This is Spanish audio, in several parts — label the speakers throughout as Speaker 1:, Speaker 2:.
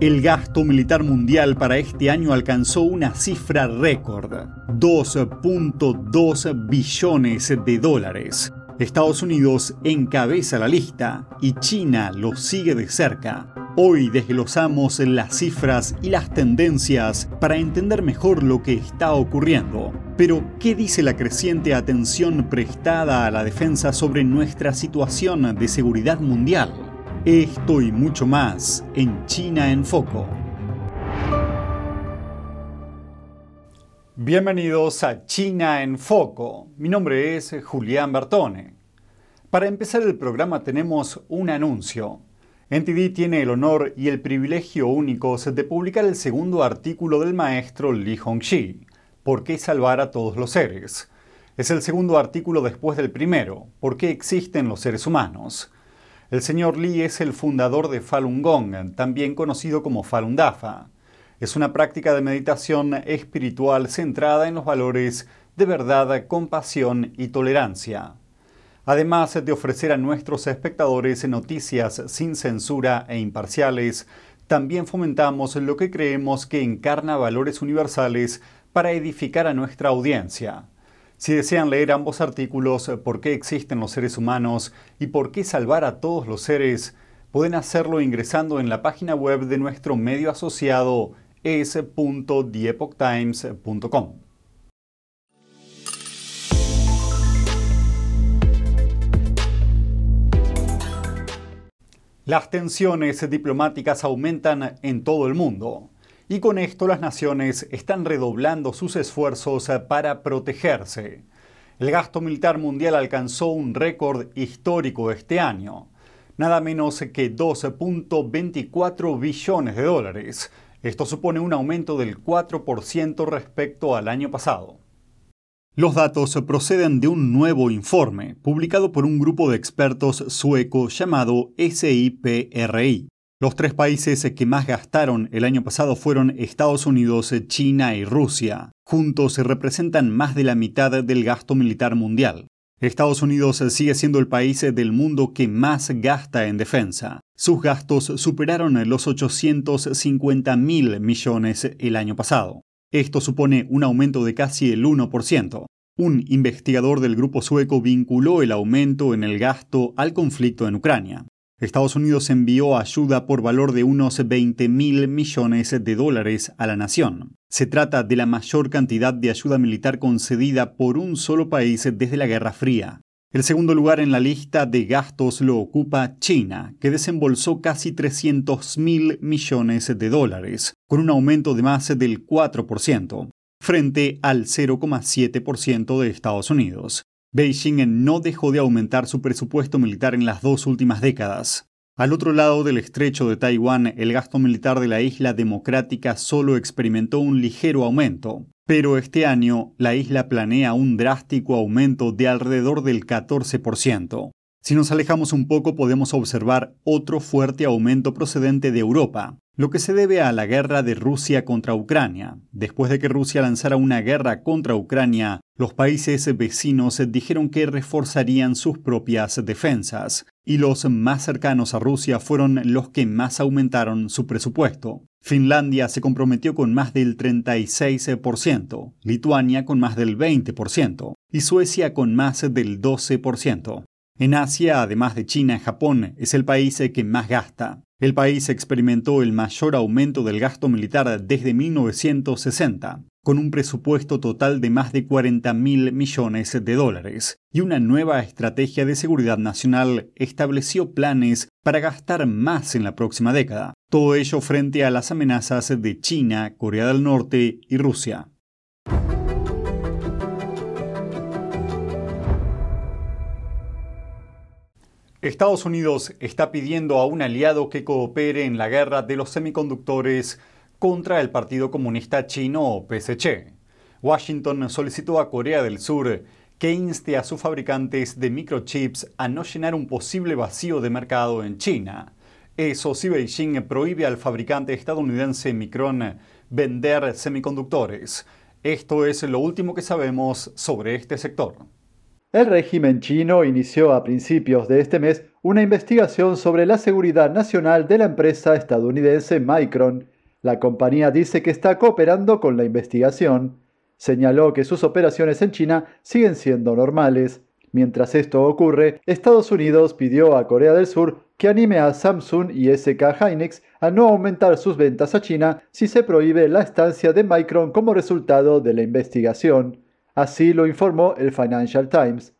Speaker 1: El gasto militar mundial para este año alcanzó una cifra récord, 2.2 billones de dólares. Estados Unidos encabeza la lista y China lo sigue de cerca. Hoy desglosamos las cifras y las tendencias para entender mejor lo que está ocurriendo. Pero, ¿qué dice la creciente atención prestada a la defensa sobre nuestra situación de seguridad mundial? Esto y mucho más en China en Foco. Bienvenidos a China en Foco. Mi nombre es Julián Bertone. Para empezar el programa tenemos un anuncio. NTD tiene el honor y el privilegio únicos de publicar el segundo artículo del maestro Li Hongxi, ¿Por qué salvar a todos los seres? Es el segundo artículo después del primero, ¿Por qué existen los seres humanos? El señor Li es el fundador de Falun Gong, también conocido como Falun Dafa. Es una práctica de meditación espiritual centrada en los valores de verdad, compasión y tolerancia. Además de ofrecer a nuestros espectadores noticias sin censura e imparciales, también fomentamos lo que creemos que encarna valores universales para edificar a nuestra audiencia. Si desean leer ambos artículos, eh, por qué existen los seres humanos y por qué salvar a todos los seres, pueden hacerlo ingresando en la página web de nuestro medio asociado es.diepochtimes.com. Las tensiones diplomáticas aumentan en todo el mundo. Y con esto las naciones están redoblando sus esfuerzos eh, para protegerse. El gasto militar mundial alcanzó un récord histórico este año, nada menos que 12.24 billones de dólares. Esto supone un aumento del 4% respecto al año pasado. Los datos proceden de un nuevo informe publicado por un grupo de expertos sueco llamado SIPRI. Los tres países que más gastaron el año pasado fueron Estados Unidos, China y Rusia. Juntos representan más de la mitad del gasto militar mundial. Estados Unidos sigue siendo el país del mundo que más gasta en defensa. Sus gastos superaron los 850 mil millones el año pasado. Esto supone un aumento de casi el 1%. Un investigador del grupo sueco vinculó el aumento en el gasto al conflicto en Ucrania. Estados Unidos envió ayuda por valor de unos 20 mil millones de dólares a la nación. Se trata de la mayor cantidad de ayuda militar concedida por un solo país desde la Guerra Fría. El segundo lugar en la lista de gastos lo ocupa China, que desembolsó casi 300 mil millones de dólares, con un aumento de más del 4%, frente al 0,7% de Estados Unidos. Beijing no dejó de aumentar su presupuesto militar en las dos últimas décadas. Al otro lado del estrecho de Taiwán, el gasto militar de la isla democrática solo experimentó un ligero aumento, pero este año la isla planea un drástico aumento de alrededor del 14%. Si nos alejamos un poco podemos observar otro fuerte aumento procedente de Europa, lo que se debe a la guerra de Rusia contra Ucrania. Después de que Rusia lanzara una guerra contra Ucrania, los países vecinos dijeron que reforzarían sus propias defensas, y los más cercanos a Rusia fueron los que más aumentaron su presupuesto. Finlandia se comprometió con más del 36%, Lituania con más del 20% y Suecia con más del 12%. En Asia, además de China, Japón es el país que más gasta. El país experimentó el mayor aumento del gasto militar desde 1960, con un presupuesto total de más de 40 mil millones de dólares, y una nueva estrategia de seguridad nacional estableció planes para gastar más en la próxima década, todo ello frente a las amenazas de China, Corea del Norte y Rusia. Estados Unidos está pidiendo a un aliado que coopere en la guerra de los semiconductores contra el Partido Comunista Chino o PSC. Washington solicitó a Corea del Sur que inste a sus fabricantes de microchips a no llenar un posible vacío de mercado en China. Eso si Beijing prohíbe al fabricante estadounidense Micron vender semiconductores. Esto es lo último que sabemos sobre este sector.
Speaker 2: El régimen chino inició a principios de este mes una investigación sobre la seguridad nacional de la empresa estadounidense Micron. La compañía dice que está cooperando con la investigación. Señaló que sus operaciones en China siguen siendo normales. Mientras esto ocurre, Estados Unidos pidió a Corea del Sur que anime a Samsung y SK Hynix a no aumentar sus ventas a China si se prohíbe la estancia de Micron como resultado de la investigación. Así lo informó el Financial Times.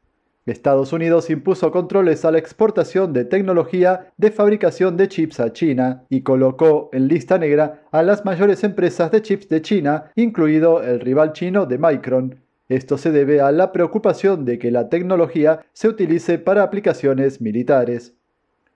Speaker 2: Estados Unidos impuso controles a la exportación de tecnología de fabricación de chips a China y colocó en lista negra a las mayores empresas de chips de China, incluido el rival chino de Micron. Esto se debe a la preocupación de que la tecnología se utilice para aplicaciones militares.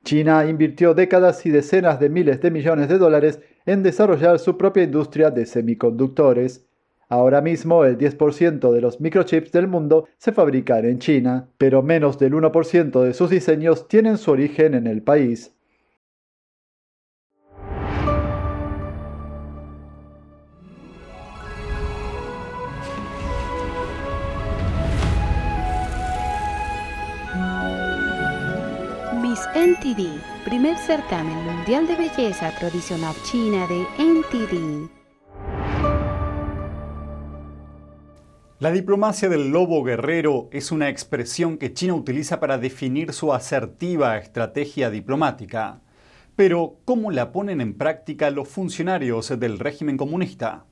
Speaker 2: China invirtió décadas y decenas de miles de millones de dólares en desarrollar su propia industria de semiconductores. Ahora mismo el 10% de los microchips del mundo se fabrican en China, pero menos del 1% de sus diseños tienen su origen en el país.
Speaker 3: NTD, primer certamen mundial de belleza tradicional china de NTD.
Speaker 1: La diplomacia del lobo guerrero es una expresión que China utiliza para definir su asertiva estrategia diplomática. Pero, ¿cómo la ponen en práctica los funcionarios del régimen comunista?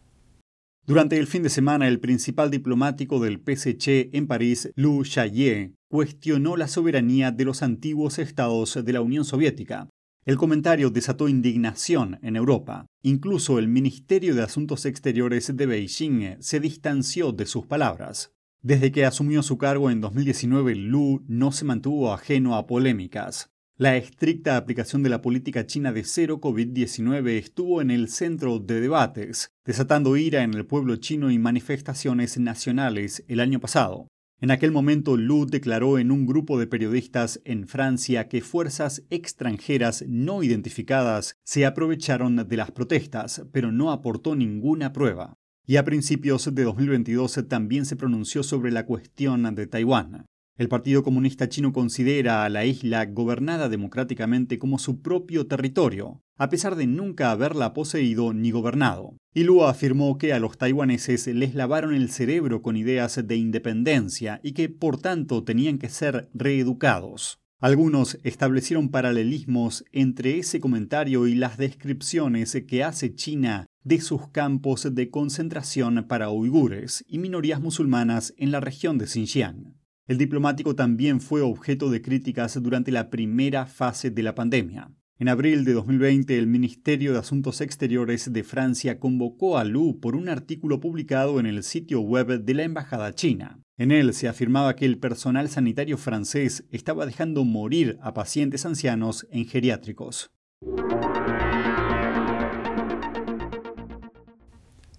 Speaker 1: Durante el fin de semana, el principal diplomático del PSC en París, Lu Xiaoye, cuestionó la soberanía de los antiguos estados de la Unión Soviética. El comentario desató indignación en Europa. Incluso el Ministerio de Asuntos Exteriores de Beijing se distanció de sus palabras. Desde que asumió su cargo en 2019, Lu no se mantuvo ajeno a polémicas. La estricta aplicación de la política china de cero COVID-19 estuvo en el centro de debates, desatando ira en el pueblo chino y manifestaciones nacionales el año pasado. En aquel momento, Lu declaró en un grupo de periodistas en Francia que fuerzas extranjeras no identificadas se aprovecharon de las protestas, pero no aportó ninguna prueba. Y a principios de 2022 también se pronunció sobre la cuestión de Taiwán. El Partido Comunista Chino considera a la isla gobernada democráticamente como su propio territorio, a pesar de nunca haberla poseído ni gobernado. Y Lu afirmó que a los taiwaneses les lavaron el cerebro con ideas de independencia y que por tanto tenían que ser reeducados. Algunos establecieron paralelismos entre ese comentario y las descripciones que hace China de sus campos de concentración para uigures y minorías musulmanas en la región de Xinjiang. El diplomático también fue objeto de críticas durante la primera fase de la pandemia. En abril de 2020, el Ministerio de Asuntos Exteriores de Francia convocó a Lu por un artículo publicado en el sitio web de la Embajada China. En él se afirmaba que el personal sanitario francés estaba dejando morir a pacientes ancianos en geriátricos.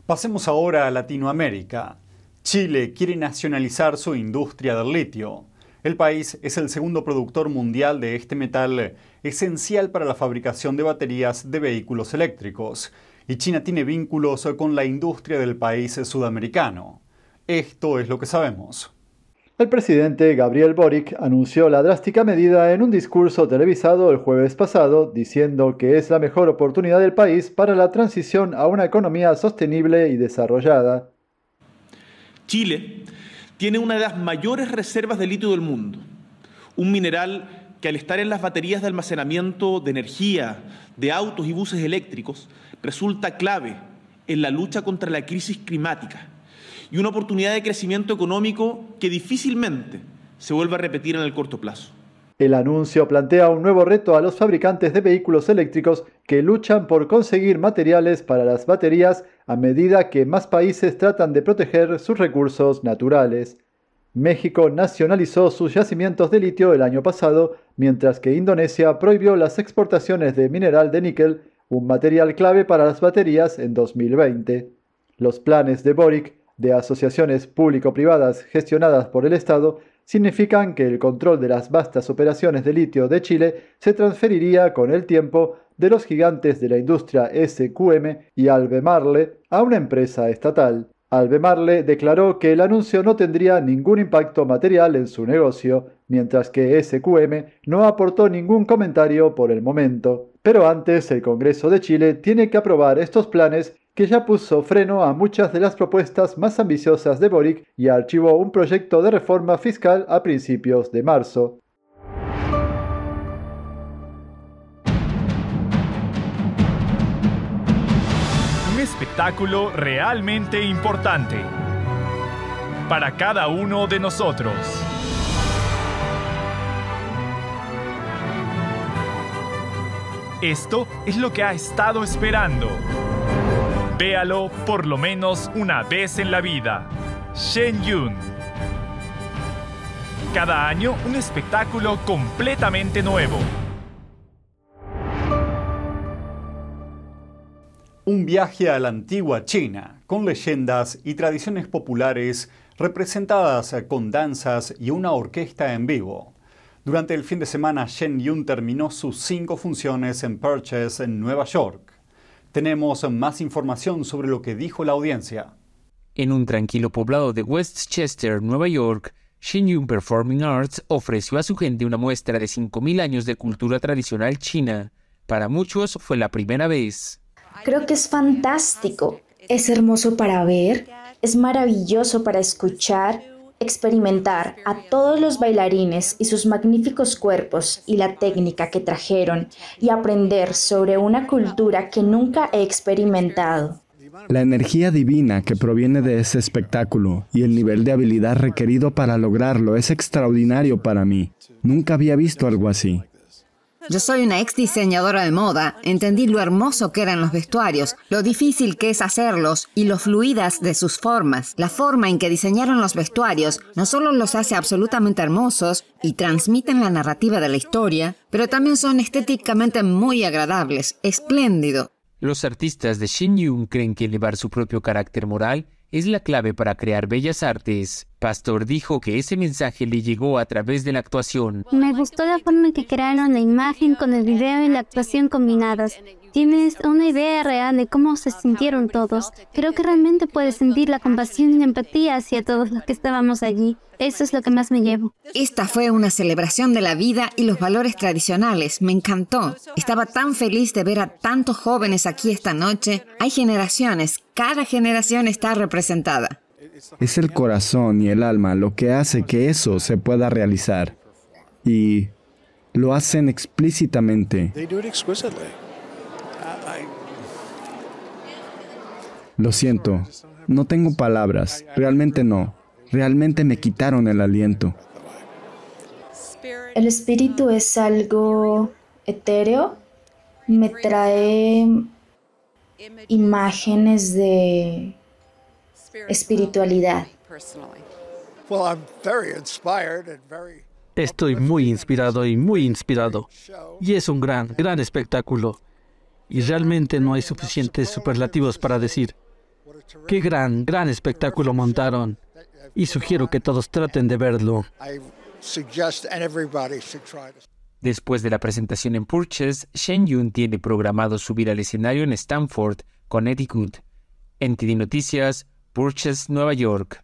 Speaker 1: Pasemos ahora a Latinoamérica. Chile quiere nacionalizar su industria del litio. El país es el segundo productor mundial de este metal esencial para la fabricación de baterías de vehículos eléctricos, y China tiene vínculos con la industria del país sudamericano. Esto es lo que sabemos.
Speaker 2: El presidente Gabriel Boric anunció la drástica medida en un discurso televisado el jueves pasado, diciendo que es la mejor oportunidad del país para la transición a una economía sostenible y desarrollada.
Speaker 4: Chile tiene una de las mayores reservas de litio del mundo, un mineral que al estar en las baterías de almacenamiento de energía de autos y buses eléctricos resulta clave en la lucha contra la crisis climática y una oportunidad de crecimiento económico que difícilmente se vuelva a repetir en el corto plazo.
Speaker 2: El anuncio plantea un nuevo reto a los fabricantes de vehículos eléctricos que luchan por conseguir materiales para las baterías a medida que más países tratan de proteger sus recursos naturales. México nacionalizó sus yacimientos de litio el año pasado, mientras que Indonesia prohibió las exportaciones de mineral de níquel, un material clave para las baterías, en 2020. Los planes de Boric, de asociaciones público-privadas gestionadas por el Estado, significan que el control de las vastas operaciones de litio de Chile se transferiría con el tiempo de los gigantes de la industria SQM y Albemarle a una empresa estatal. Albemarle declaró que el anuncio no tendría ningún impacto material en su negocio, mientras que SQM no aportó ningún comentario por el momento. Pero antes, el Congreso de Chile tiene que aprobar estos planes que ya puso freno a muchas de las propuestas más ambiciosas de Boric y archivó un proyecto de reforma fiscal a principios de marzo.
Speaker 5: espectáculo realmente importante para cada uno de nosotros. Esto es lo que ha estado esperando. Véalo por lo menos una vez en la vida. Shen Yun. Cada año un espectáculo completamente nuevo.
Speaker 1: Un viaje a la antigua China, con leyendas y tradiciones populares representadas con danzas y una orquesta en vivo. Durante el fin de semana, Shen Yun terminó sus cinco funciones en Purchase, en Nueva York. Tenemos más información sobre lo que dijo la audiencia.
Speaker 6: En un tranquilo poblado de Westchester, Nueva York, Shen Yun Performing Arts ofreció a su gente una muestra de 5.000 años de cultura tradicional china. Para muchos fue la primera vez.
Speaker 7: Creo que es fantástico, es hermoso para ver, es maravilloso para escuchar, experimentar a todos los bailarines y sus magníficos cuerpos y la técnica que trajeron y aprender sobre una cultura que nunca he experimentado.
Speaker 8: La energía divina que proviene de ese espectáculo y el nivel de habilidad requerido para lograrlo es extraordinario para mí. Nunca había visto algo así.
Speaker 9: Yo soy una ex diseñadora de moda. Entendí lo hermoso que eran los vestuarios, lo difícil que es hacerlos y lo fluidas de sus formas. La forma en que diseñaron los vestuarios no solo los hace absolutamente hermosos y transmiten la narrativa de la historia, pero también son estéticamente muy agradables, espléndido.
Speaker 6: Los artistas de Yun creen que elevar su propio carácter moral es la clave para crear bellas artes. Pastor dijo que ese mensaje le llegó a través de la actuación.
Speaker 10: Me gustó la forma en que crearon la imagen con el video y la actuación combinadas. Tienes una idea real de cómo se sintieron todos. Creo que realmente puedes sentir la compasión y la empatía hacia todos los que estábamos allí. Eso es lo que más me llevo.
Speaker 9: Esta fue una celebración de la vida y los valores tradicionales. Me encantó. Estaba tan feliz de ver a tantos jóvenes aquí esta noche. Hay generaciones. Cada generación está representada.
Speaker 8: Es el corazón y el alma lo que hace que eso se pueda realizar. Y lo hacen explícitamente. Lo siento, no tengo palabras, realmente no. Realmente me quitaron el aliento.
Speaker 7: El espíritu es algo etéreo, me trae imágenes de espiritualidad.
Speaker 11: Estoy muy inspirado y muy inspirado. Y es un gran, gran espectáculo. Y realmente no hay suficientes superlativos para decir. Qué gran, gran espectáculo montaron. Y sugiero que todos traten de verlo.
Speaker 6: Después de la presentación en Purchase, Shen Yun tiene programado subir al escenario en Stanford, Connecticut. NTD Noticias, Purchase, Nueva York.